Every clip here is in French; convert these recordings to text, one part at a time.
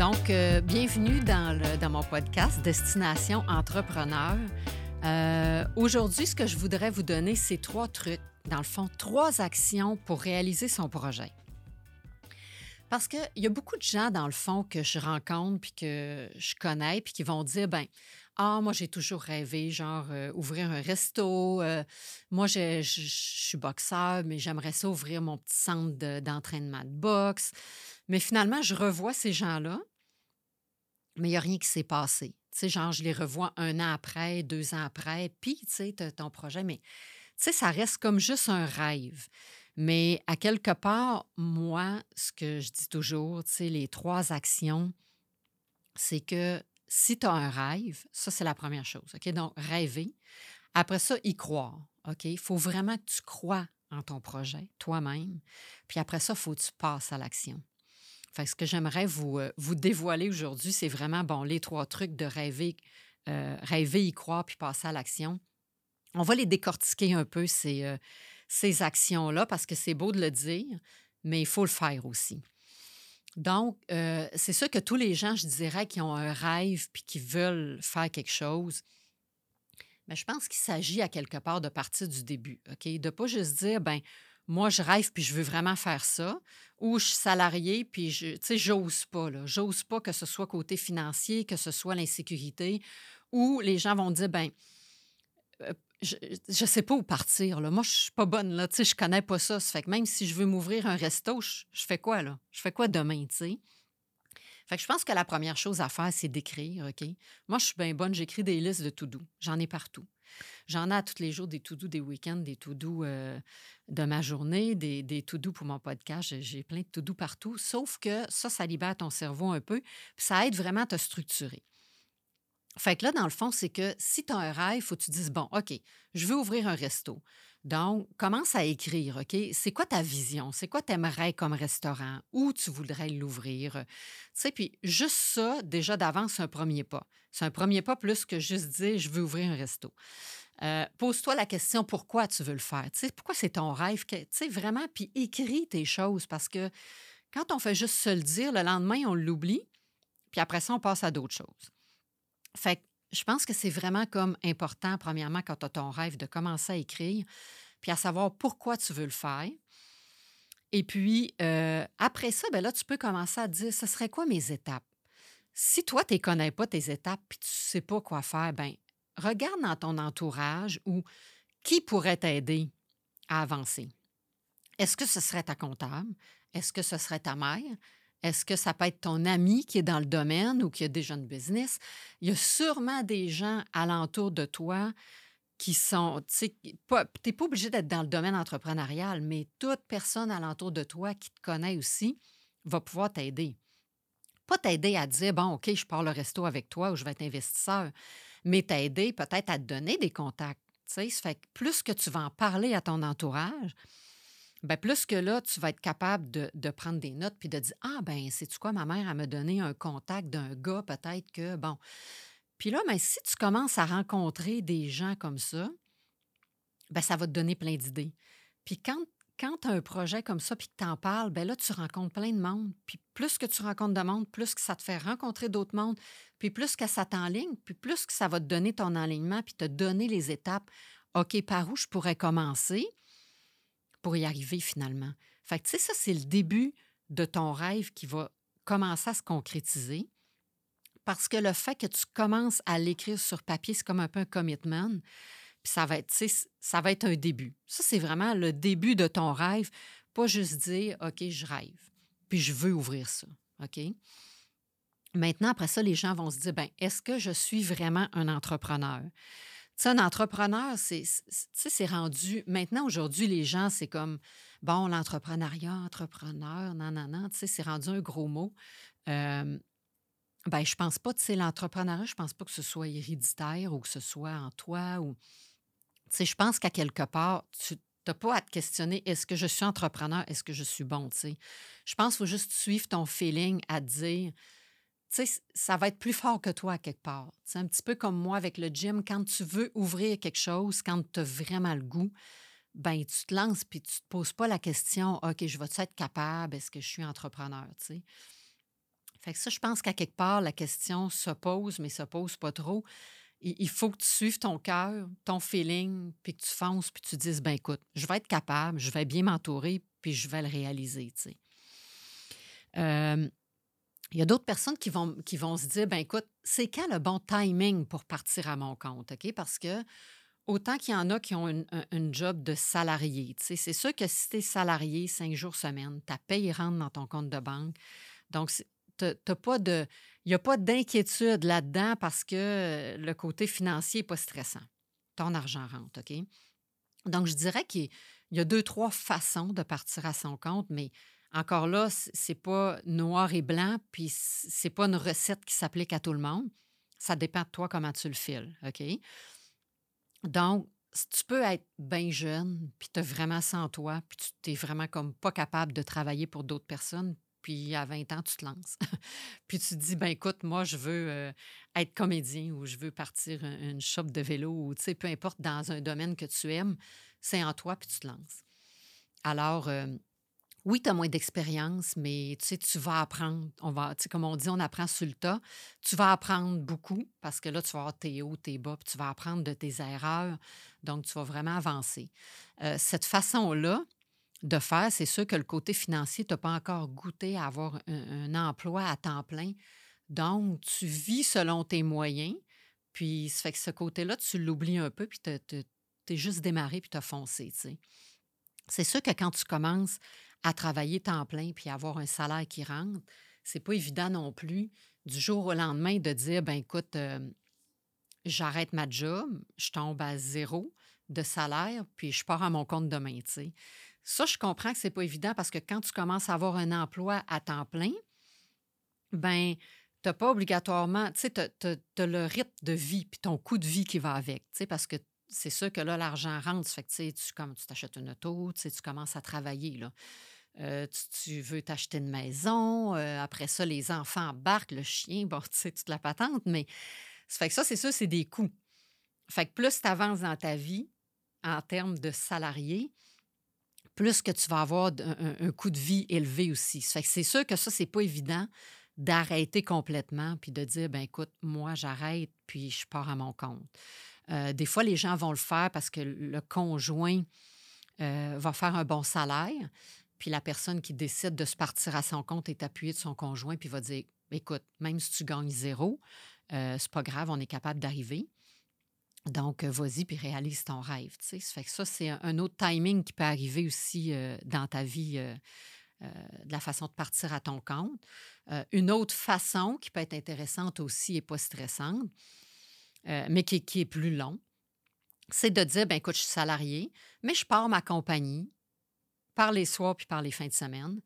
Donc, euh, bienvenue dans, mon podcast Destination Entrepreneur. Euh, Aujourd'hui, ce que je voudrais vous donner, c'est trois trucs, dans le fond, trois actions pour réaliser son projet. Parce qu'il y a beaucoup de gens, dans le fond, que je rencontre puis que je connais, puis qui vont dire, ben ah, moi, j'ai toujours rêvé, genre, euh, ouvrir un resto. moi, je, suis boxeur, mais j'aimerais ça ouvrir mon petit centre de- d'entraînement de boxe. Mais finalement, je revois ces gens-là, mais il n'y a rien qui s'est passé. Tu sais, genre, je les revois un an après, deux ans après, puis, tu sais, ton projet, mais, tu sais, ça reste comme juste un rêve. Mais à quelque part, moi, ce que je dis toujours, tu sais, les trois actions, c'est que si tu as un rêve, ça, c'est la première chose. OK? Donc, rêver. Après ça, y croire. OK? Il faut vraiment que tu crois en ton projet, toi-même. Puis après ça, il faut que tu passes à l'action. Fait que ce que j'aimerais vous, euh, vous dévoiler aujourd'hui, c'est vraiment, bon, les trois trucs de rêver, euh, rêver, y croire, puis passer à l'action. On va les décortiquer un peu, ces, euh, ces actions-là, parce que c'est beau de le dire, mais il faut le faire aussi. Donc, c'est sûr que tous les gens, je dirais, qui ont un rêve puis qui veulent faire quelque chose, mais je pense qu'il s'agit à quelque part de partir du début, OK? De ne pas juste dire, ben moi, je rêve puis je veux vraiment faire ça, ou je suis salarié puis je, tu sais, j'ose pas, là. J'ose pas que ce soit côté financier, que ce soit l'insécurité, ou les gens vont dire, ben euh, je ne sais pas où partir. Là. Moi, je suis pas bonne. Là. Tu sais, je connais pas ça. Ça fait que même si je veux m'ouvrir un resto, je, fais quoi là? Je fais quoi demain, tu sais? Fait que je pense que la première chose à faire, c'est d'écrire, OK? Moi, je suis bien bonne, j'écris des listes de to-do. J'en ai partout. J'en ai à tous les jours des to-do des week-ends, des to-do euh, de ma journée, des, des to-do pour mon podcast. J'ai- plein de to-do partout. Sauf que ça, ça libère ton cerveau un peu, puis ça aide vraiment à te structurer. Fait que là, dans le fond, c'est que si tu as un rêve, il faut que tu dises, bon, OK, je veux ouvrir un resto. Donc, commence à écrire, OK? C'est quoi ta vision? C'est quoi t'aimerais comme restaurant? Où tu voudrais l'ouvrir? Tu sais, puis juste ça, déjà d'avance, c'est un premier pas. C'est un premier pas plus que juste dire, je veux ouvrir un resto. Euh, Pose-toi la question, pourquoi tu veux le faire? Tu sais, pourquoi c'est ton rêve? Tu sais, vraiment, puis écris tes choses parce que quand on fait juste se le dire, le lendemain, on l'oublie, puis après ça, on passe à d'autres choses. Fait je pense que c'est vraiment comme important, premièrement, quand tu as ton rêve, de commencer à écrire, puis à savoir pourquoi tu veux le faire. Et puis, euh, après ça, ben là, tu peux commencer à te dire, ce serait quoi mes étapes? Si toi, tu ne connais pas tes étapes, puis tu ne sais pas quoi faire, ben regarde dans ton entourage ou qui pourrait t'aider à avancer. Est-ce que ce serait ta comptable? Est-ce que ce serait ta mère? Est-ce que ça peut être ton ami qui est dans le domaine ou qui a déjà une business? Il y a sûrement des gens alentour de toi qui sont, tu sais, t'es pas obligé d'être dans le domaine entrepreneurial, mais toute personne alentour de toi qui te connaît aussi va pouvoir t'aider. Pas t'aider à dire, bon, OK, je pars le resto avec toi ou je vais être investisseur, mais t'aider peut-être à te donner des contacts. Tu sais, fait plus que tu vas en parler à ton entourage, ben plus que là, tu vas être capable de, prendre des notes puis de dire Ah, ben, sais-tu quoi, ma mère, elle m'a donné un contact d'un gars, peut-être que, bon. Puis là, ben, si tu commences à rencontrer des gens comme ça, ben, ça va te donner plein d'idées. Puis quand, quand tu as un projet comme ça puis que tu en parles, ben là, tu rencontres plein de monde. Puis plus que tu rencontres de monde, plus que ça te fait rencontrer d'autres mondes, puis plus que ça t'enligne, puis plus que ça va te donner ton enlignement puis te donner les étapes. OK, par où je pourrais commencer? Pour y arriver finalement. Fait que, tu sais, ça, c'est le début de ton rêve qui va commencer à se concrétiser. Parce que le fait que tu commences à l'écrire sur papier, c'est comme un peu un commitment. Puis ça va être, ça va être un début. Ça, c'est vraiment le début de ton rêve. Pas juste dire, OK, je rêve. Puis je veux ouvrir ça. OK? Maintenant, après ça, les gens vont se dire, ben, est-ce que je suis vraiment un entrepreneur? Un entrepreneur, c'est, c'est rendu. Maintenant, aujourd'hui, les gens, c'est comme, bon, l'entrepreneuriat, entrepreneur, non, non, non, tu sais, c'est rendu un gros mot. Euh, ben, je pense pas, tu sais, l'entrepreneuriat, je pense pas que ce soit héréditaire ou que ce soit en toi ou. Tu sais, je pense qu'à quelque part, tu n'as pas à te questionner est-ce que je suis entrepreneur, est-ce que je suis bon, tu sais. Je pense qu'il faut juste suivre ton feeling à te dire tu sais, ça va être plus fort que toi quelque part. C'est un petit peu comme moi avec le gym. Quand tu veux ouvrir quelque chose, quand tu as vraiment le goût, ben tu te lances puis tu te poses pas la question OK, je vais-tu être capable? Est-ce que je suis entrepreneur? Tu sais? Fait que ça, je pense qu'à quelque part, la question se pose, mais se pose pas trop. Il faut que tu suives ton cœur, ton feeling, puis que tu fonces, puis tu dises, ben écoute, je vais être capable, je vais bien m'entourer, puis je vais le réaliser, tu sais. Il y a d'autres personnes qui vont, qui vont se dire, ben écoute, c'est quand le bon timing pour partir à mon compte, OK? Parce que autant qu'il y en a qui ont une, job de salarié, c'est sûr que si tu es salarié cinq jours semaine, ta paye rentre dans ton compte de banque. Donc, pas de. Il n'y a pas d'inquiétude là-dedans parce que le côté financier n'est pas stressant. Ton argent rentre, OK? Donc, je dirais qu'il y a deux, trois façons de partir à son compte, mais encore là, c'est pas noir et blanc, puis c'est pas une recette qui s'applique à tout le monde. Ça dépend de toi comment tu le files, OK? Donc, tu peux être bien jeune, puis tu as vraiment sans toi, puis tu n'es vraiment comme pas capable de travailler pour d'autres personnes, puis à 20 ans, tu te lances. puis tu te dis, ben écoute, moi, je veux euh, être comédien ou je veux partir une shop de vélo ou, tu sais, peu importe, dans un domaine que tu aimes, c'est en toi, puis tu te lances. Alors, euh, oui, tu as moins d'expérience, mais tu vas apprendre. On va, tu comme on dit, on apprend sur le tas. Tu vas apprendre beaucoup parce que là, tu vas avoir tes hauts, tes bas, puis tu vas apprendre de tes erreurs. Donc, tu vas vraiment avancer. Euh, cette façon-là, de faire, c'est sûr que le côté financier, tu n'as pas encore goûté à avoir un, emploi à temps plein. Donc, tu vis selon tes moyens. Puis, ça fait que ce côté-là, tu l'oublies un peu, puis tu es juste démarré, puis tu as foncé. C'est sûr que quand tu commences à travailler temps plein, puis avoir un salaire qui rentre, c'est pas évident non plus du jour au lendemain de dire, ben écoute, j'arrête ma job, je tombe à zéro de salaire, puis je pars à mon compte demain, tu sais. Ça, je comprends que c'est pas évident parce que quand tu commences à avoir un emploi à temps plein, ben tu n'as pas obligatoirement, tu sais, tu as, le rythme de vie puis ton coût de vie qui va avec, tu sais, parce que c'est sûr que là, l'argent rentre, fait que, tu comme tu t'achètes une auto, tu, commences à travailler, là. Euh, tu, veux t'acheter une maison, euh, après ça, les enfants embarquent, le chien, bon, tu sais, toute la patente, mais ça fait que ça, c'est ça, c'est des coûts. Fait que plus tu avances dans ta vie en termes de salarié, plus que tu vas avoir un, coût de vie élevé aussi. C'est sûr que ça, c'est pas évident d'arrêter complètement puis de dire, ben écoute, moi, j'arrête puis je pars à mon compte. Euh, des fois, les gens vont le faire parce que le conjoint euh, va faire un bon salaire, puis la personne qui décide de se partir à son compte est appuyée de son conjoint puis va dire, écoute, même si tu gagnes zéro, euh, c'est pas grave, on est capable d'arriver. Donc, euh, vas-y puis réalise ton rêve. Ça fait que ça, c'est un autre timing qui peut arriver aussi dans ta vie, de la façon de partir à ton compte. une autre façon qui peut être intéressante aussi et pas stressante, mais qui, est plus long, c'est de dire, ben écoute, je suis salarié, mais je pars ma compagnie par les soirs puis par les fins de semaine.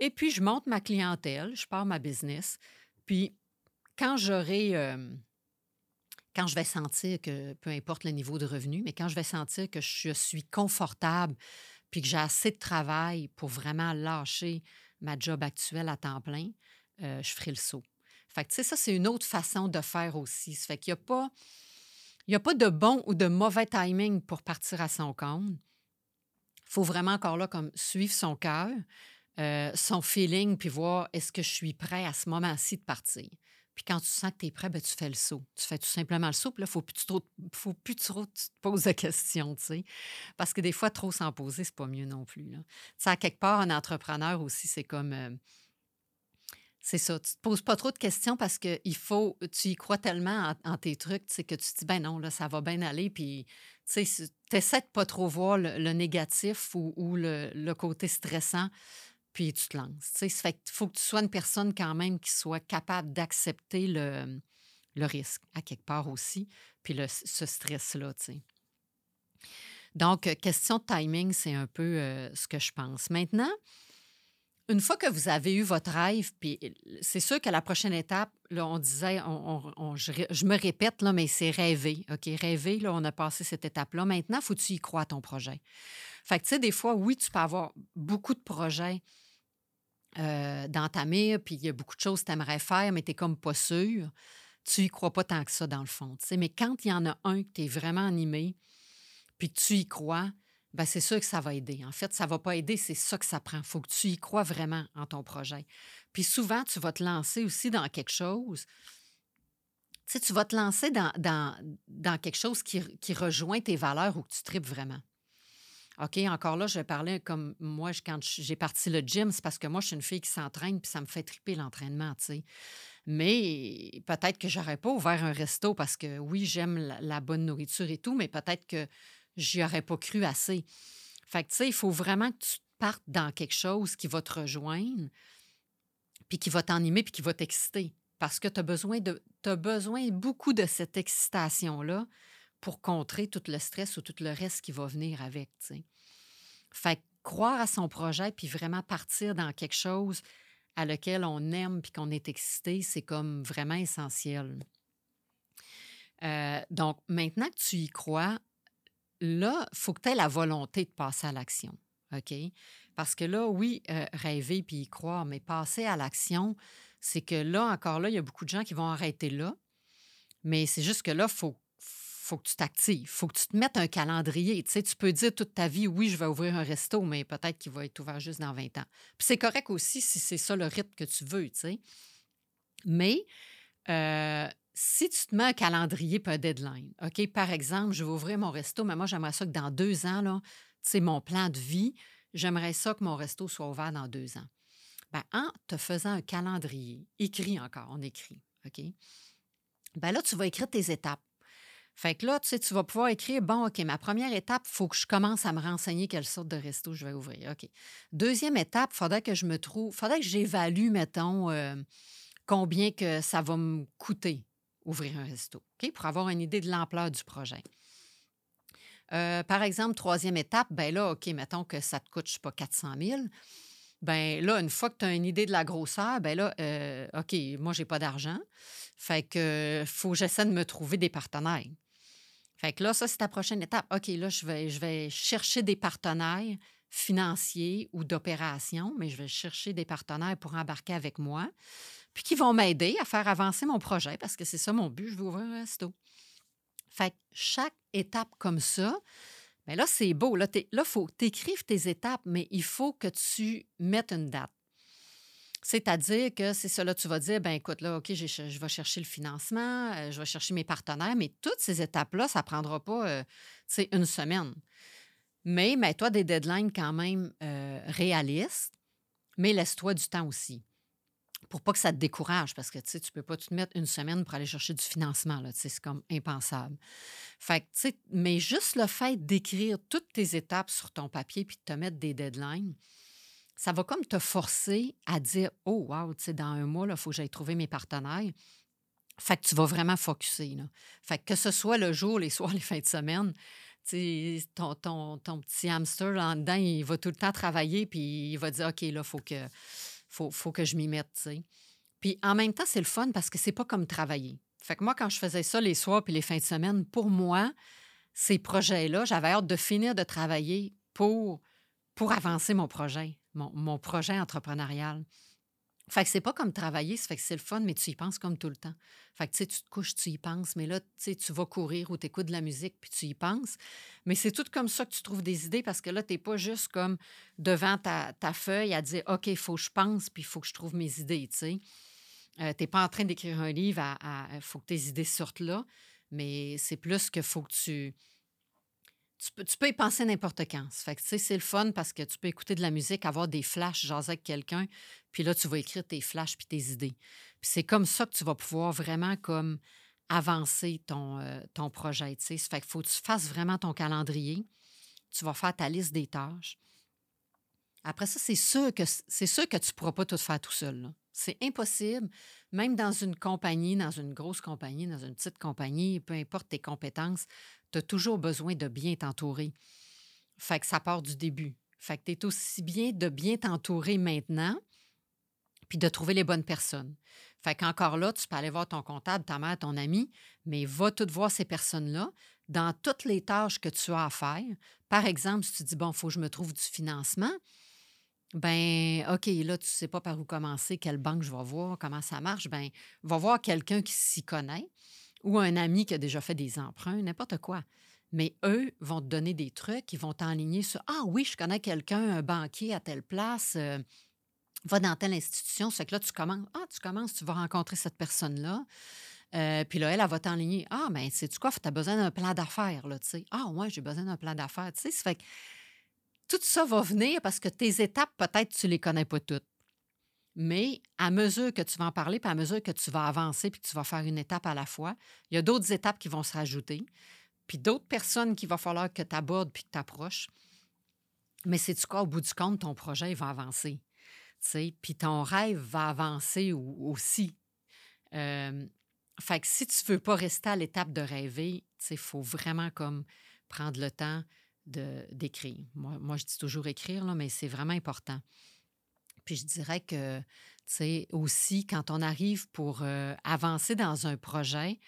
Et puis, je monte ma clientèle, je pars ma business. Puis, quand j'aurai quand je vais sentir que, peu importe le niveau de revenu, mais quand je vais sentir que je suis confortable puis que j'ai assez de travail pour vraiment lâcher ma job actuelle à temps plein, euh, je ferai le saut. Fait que, tu sais, ça, c'est une autre façon de faire aussi. Ça fait qu'il n'y a pas... Il a pas de bon ou de mauvais timing pour partir à son compte. Il faut vraiment encore là comme suivre son cœur, euh, son feeling, puis voir est-ce que je suis prêt à ce moment-ci de partir. Puis quand tu sens que tu es prêt, ben, tu fais le saut. Tu fais tout simplement le saut. Puis là, il trop, faut plus trop te poses de questions, tu sais. Parce que des fois, trop s'en poser, c'est pas mieux non plus. Sais, à quelque part, un entrepreneur aussi, c'est comme. Euh, c'est ça. Tu te poses pas trop de questions parce que il faut, tu y crois tellement en, tes trucs, tu que tu te dis, ben non, là, ça va bien aller. Puis, tu essaies de pas trop voir le, négatif ou, le, côté stressant puis tu te lances. Ça fait faut que tu sois une personne quand même qui soit capable d'accepter le, risque, à quelque part aussi, puis le, ce stress-là. Donc, question de timing, c'est un peu euh, ce que je pense. Maintenant, une fois que vous avez eu votre rêve, puis c'est sûr que la prochaine étape, on disait, je, me répète, là, mais c'est rêver. OK, rêver, là, on a passé cette étape-là. Maintenant, faut que tu y crois à ton projet. Fait que, tu sais, des fois, oui, tu peux avoir beaucoup de projets euh, dans ta mire, puis il y a beaucoup de choses que tu aimerais faire, mais tu n'es comme pas sûr. Tu y crois pas tant que ça, dans le fond. Mais quand il y en a un que tu es vraiment animé, puis tu y crois, ben c'est sûr que ça va aider. En fait, ça va pas aider, c'est ça que ça prend. Faut que tu y crois vraiment en ton projet. Puis souvent, tu vas te lancer aussi dans quelque chose. Tu sais, tu vas te lancer dans, dans, quelque chose qui, qui, rejoint tes valeurs ou que tu tripes vraiment. OK, encore là, je vais parler comme moi, quand j'ai parti le gym, c'est parce que moi, je suis une fille qui s'entraîne, puis ça me fait triper l'entraînement, tu sais. Mais peut-être que j'aurais pas ouvert un resto parce que oui, j'aime la, bonne nourriture et tout, mais peut-être que j'y aurais pas cru assez. Fait que, tu sais, il faut vraiment que tu partes dans quelque chose qui va te rejoindre, puis qui va t'animer, puis qui va t'exciter. Parce que tu as besoin de besoin beaucoup de cette excitation-là pour contrer tout le stress ou tout le reste qui va venir avec. sais. Fait que croire à son projet puis vraiment partir dans quelque chose à lequel on aime puis qu'on est excité, c'est comme vraiment essentiel. Euh, donc, maintenant que tu y crois, là, il faut que tu aies la volonté de passer à l'action. OK? Parce que là, oui, euh, rêver puis y croire, mais passer à l'action, c'est que là, encore là, il y a beaucoup de gens qui vont arrêter là. Mais c'est juste que là, il faut faut que tu t'actives, il faut que tu te mettes un calendrier. Tu, sais, tu peux dire toute ta vie, oui, je vais ouvrir un resto, mais peut-être qu'il va être ouvert juste dans 20 ans. Puis c'est correct aussi si c'est ça le rythme que tu veux, tu sais. Mais euh, si tu te mets un calendrier pas un deadline, OK, par exemple, je vais ouvrir mon resto, mais moi, j'aimerais ça que dans deux ans, là, sais, mon plan de vie, j'aimerais ça que mon resto soit ouvert dans deux ans. Bien, en te faisant un calendrier, écrit encore, on écrit, OK? Bien là, tu vas écrire tes étapes. Fait que là, tu sais, tu vas pouvoir écrire, bon, OK, ma première étape, il faut que je commence à me renseigner quelle sorte de resto je vais ouvrir. OK? Deuxième étape, il faudrait que je me trouve, faudrait que j'évalue, mettons, euh, combien que ça va me coûter ouvrir un resto, OK, pour avoir une idée de l'ampleur du projet. Euh, par exemple, troisième étape, ben là, OK, mettons que ça te coûte, je sais pas, 400 000 ben là, une fois que tu as une idée de la grosseur, ben là, euh, OK, moi, j'ai pas d'argent. Fait que faut que j'essaie de me trouver des partenaires. Fait que là, ça, c'est ta prochaine étape. OK, là, je vais, je vais chercher des partenaires financiers ou d'opération, mais je vais chercher des partenaires pour embarquer avec moi, puis qui vont m'aider à faire avancer mon projet parce que c'est ça mon but, je veux ouvrir un resto. Fait que chaque étape comme ça, bien là, c'est beau. Là, il faut écrives tes étapes, mais il faut que tu mettes une date. C'est-à-dire que c'est là, tu vas dire, ben écoute, là, OK, je vais chercher le financement, euh, je vais chercher mes partenaires, mais toutes ces étapes-là, ça ne prendra pas, euh, une semaine. Mais mets-toi des deadlines quand même euh, réalistes, mais laisse-toi du temps aussi pour pas que ça te décourage, parce que tu sais, tu peux pas te mettre une semaine pour aller chercher du financement, là, c'est comme impensable. Fait que, mais juste le fait d'écrire toutes tes étapes sur ton papier puis de te mettre des deadlines, ça va comme te forcer à dire Oh, wow, tu sais, dans un mois, il faut que j'aille trouver mes partenaires. Fait que tu vas vraiment focuser. Là. Fait que, que ce soit le jour, les soirs, les fins de semaine, ton, ton, ton petit hamster là, dedans, il va tout le temps travailler, puis il va dire OK, là, il faut que, faut, faut que je m'y mette. Puis en même temps, c'est le fun parce que c'est pas comme travailler. Fait que moi, quand je faisais ça les soirs puis les fins de semaine, pour moi, ces projets-là, j'avais hâte de finir de travailler pour, pour avancer mon projet mon, projet entrepreneurial. Fait que c'est pas comme travailler, ça fait que c'est le fun, mais tu y penses comme tout le temps. Fait que tu te couches, tu y penses, mais là, tu vas courir ou tu écoutes de la musique, puis tu y penses. Mais c'est tout comme ça que tu trouves des idées parce que là, tu n'es pas juste comme devant ta, feuille à dire OK, il faut que je pense, puis il faut que je trouve mes idées, tu sais. Euh, tu n'es pas en train d'écrire un livre, il faut que tes idées sortent là, mais c'est plus que faut que tu tu peux, y penser n'importe quand. C'est le fun parce que tu peux écouter de la musique, avoir des flashs, jaser avec quelqu'un, puis là, tu vas écrire tes flashs puis tes idées. Puis c'est comme ça que tu vas pouvoir vraiment comme avancer ton, euh, ton projet. Fait qu'il faut que tu fasses vraiment ton calendrier. Tu vas faire ta liste des tâches. Après ça, c'est sûr que c'est sûr que tu ne pourras pas tout faire tout seul. C'est impossible, même dans une compagnie, dans une grosse compagnie, dans une petite compagnie, peu importe tes compétences, tu as toujours besoin de bien t'entourer. Fait que ça part du début. Fait que tu es aussi bien de bien t'entourer maintenant, puis de trouver les bonnes personnes. Fait qu'encore là, tu peux aller voir ton comptable, ta mère, ton ami, mais va tout voir ces personnes-là dans toutes les tâches que tu as à faire. Par exemple, si tu dis, bon, il faut que je me trouve du financement, ben OK, là, tu ne sais pas par où commencer, quelle banque je vais voir, comment ça marche, ben va voir quelqu'un qui s'y connaît ou un ami qui a déjà fait des emprunts, n'importe quoi. Mais eux vont te donner des trucs, ils vont t'enligner sur Ah oui, je connais quelqu'un, un banquier à telle place, euh, va dans telle institution. C'est que là, tu commences. Ah, tu commences, tu vas rencontrer cette personne-là. Euh, puis là, elle, elle va t'enligner. Ah, mais ben, sais-tu quoi? Tu as besoin d'un plan d'affaires, là, tu sais. Ah, ouais, j'ai besoin d'un plan d'affaires, tu sais. Ça fait que tout ça va venir parce que tes étapes, peut-être, tu les connais pas toutes. Mais à mesure que tu vas en parler, puis à mesure que tu vas avancer, puis que tu vas faire une étape à la fois, il y a d'autres étapes qui vont se rajouter, puis d'autres personnes qu'il va falloir que tu abordes puis que tu approches. Mais c'est du quoi, au bout du compte, ton projet va avancer. Puis ton rêve va avancer aussi. Euh, fait que si tu veux pas rester à l'étape de rêver, il faut vraiment comme prendre le temps d'écrire. Moi, moi, je dis toujours écrire, mais c'est vraiment important. Puis je dirais que, tu sais, aussi, quand on arrive pour euh, avancer dans un projet,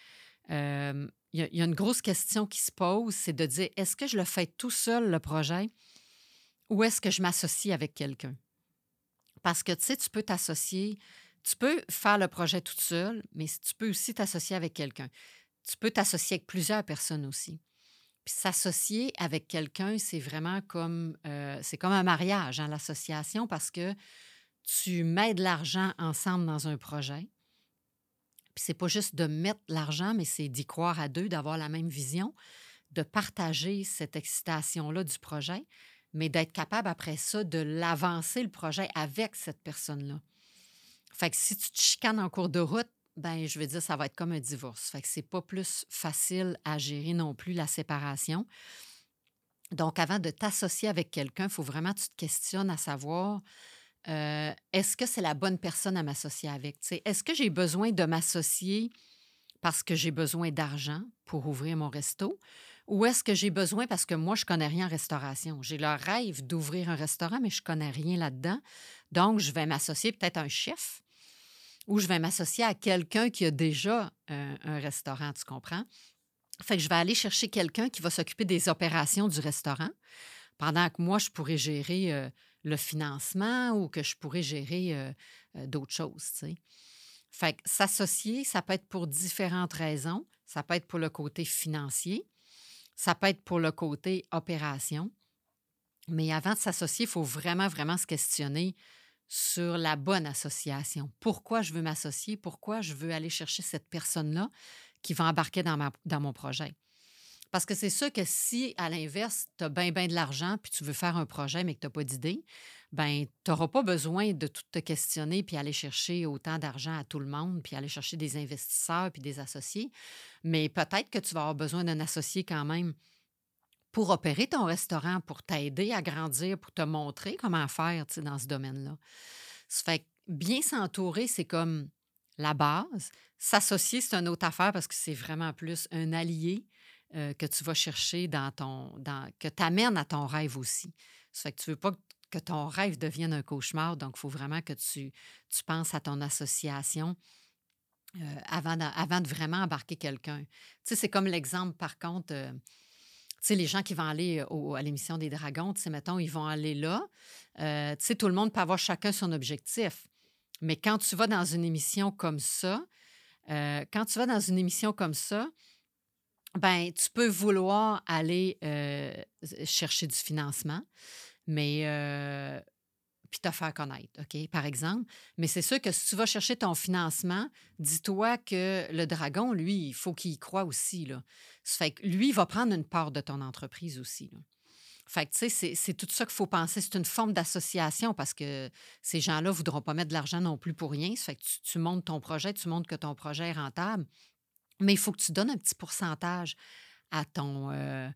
il y, a une grosse question qui se pose, c'est de dire, est-ce que je le fais tout seul, le projet, ou est-ce que je m'associe avec quelqu'un? Parce que, tu sais, tu peux t'associer, tu peux faire le projet toute seule, mais tu peux aussi t'associer avec quelqu'un. Tu peux t'associer avec plusieurs personnes aussi. Puis s'associer avec quelqu'un, c'est vraiment comme euh, c'est comme un mariage, hein, l'association, parce que tu mets de l'argent ensemble dans un projet. Puis c'est pas juste de mettre l'argent, mais c'est d'y croire à deux, d'avoir la même vision, de partager cette excitation-là du projet, mais d'être capable après ça de l'avancer le projet avec cette personne-là. Fait que si tu te chicanes en cours de route, ben je veux dire, ça va être comme un divorce. Fait que c'est pas plus facile à gérer non plus la séparation. Donc, avant de t'associer avec quelqu'un, il faut vraiment que tu te questionnes à savoir euh, est-ce que c'est la bonne personne à m'associer avec? Est-ce que j'ai besoin de m'associer parce que j'ai besoin d'argent pour ouvrir mon resto? Ou est-ce que j'ai besoin parce que moi, je connais rien en restauration? J'ai le rêve d'ouvrir un restaurant, mais je connais rien là-dedans. Donc, je vais m'associer peut-être à un chef ou je vais m'associer à quelqu'un qui a déjà un, un, restaurant, tu comprends? Fait que je vais aller chercher quelqu'un qui va s'occuper des opérations du restaurant pendant que moi, je pourrais gérer euh, le financement ou que je pourrais gérer euh, euh, d'autres choses. Fait que s'associer, ça peut être pour différentes raisons. Ça peut être pour le côté financier, ça peut être pour le côté opération. Mais avant de s'associer, il faut vraiment, vraiment se questionner sur la bonne association. Pourquoi je veux m'associer? Pourquoi je veux aller chercher cette personne-là qui va embarquer dans, mon projet? Parce que c'est sûr que si, à l'inverse, tu as bien, bien de l'argent, puis tu veux faire un projet, mais que tu n'as pas d'idée, ben tu n'auras pas besoin de tout te questionner, puis aller chercher autant d'argent à tout le monde, puis aller chercher des investisseurs, puis des associés. Mais peut-être que tu vas avoir besoin d'un associé quand même pour opérer ton restaurant, pour t'aider à grandir, pour te montrer comment faire dans ce domaine-là. Ça fait que bien s'entourer, c'est comme la base. S'associer, c'est une autre affaire parce que c'est vraiment plus un allié euh, que tu vas chercher dans ton. Que tu amènes à ton rêve aussi. Ça fait que tu veux pas que ton rêve devienne un cauchemar, donc il faut vraiment que tu, tu penses à ton association. Euh, avant, de, avant de vraiment embarquer quelqu'un. Tu sais, c'est comme l'exemple, par contre, euh, sais, les gens qui vont aller au, à l'émission des Dragons, tu sais, mettons, ils vont aller là. tu sais, tout le monde peut avoir chacun son objectif. Mais quand tu vas dans une émission comme ça, quand tu vas dans une émission comme ça, ben, tu peux vouloir aller euh, chercher du financement, mais euh, puis te faire connaître, OK, par exemple. Mais c'est sûr que si tu vas chercher ton financement, dis-toi que le dragon, lui, il faut qu'il y croit aussi. Là. Ça fait que lui, il va prendre une part de ton entreprise aussi. Fait que, tu sais, c'est tout ça qu'il faut penser. C'est une forme d'association parce que ces gens-là ne voudront pas mettre de l'argent non plus pour rien. Ça fait que tu, montes ton projet, tu montres que ton projet est rentable. Mais il faut que tu donnes un petit pourcentage à ton, euh,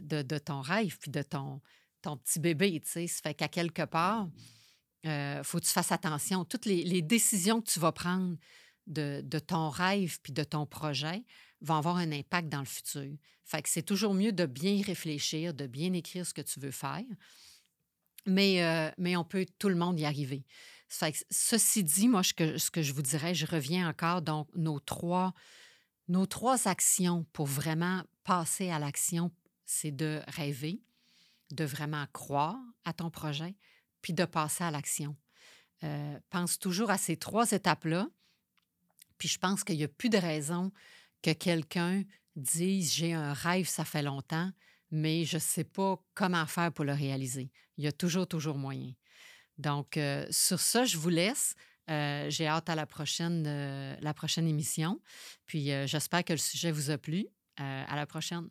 de, ton rêve puis de ton, ton petit bébé. Tu sais. Ça fait qu'à quelque part, il euh, faut que tu fasses attention. Toutes les, décisions que tu vas prendre de, ton rêve puis de ton projet vont avoir un impact dans le futur. Fait que c'est toujours mieux de bien réfléchir, de bien écrire ce que tu veux faire. Mais, euh, mais on peut, tout le monde y arriver. Fait que, ceci dit, moi, ce que, je vous dirais, je reviens encore, donc, nos trois nos trois actions pour vraiment passer à l'action, c'est de rêver, de vraiment croire à ton projet, puis de passer à l'action. Euh, pense toujours à ces trois étapes-là, puis je pense qu'il n'y a plus de raison que quelqu'un disent J'ai un rêve, ça fait longtemps, mais je ne sais pas comment faire pour le réaliser. Il y a toujours, toujours moyen. Donc, euh, sur ça, je vous laisse. Euh, j'ai hâte à la prochaine, la prochaine émission. Puis, j'espère que le sujet vous a plu. à la prochaine.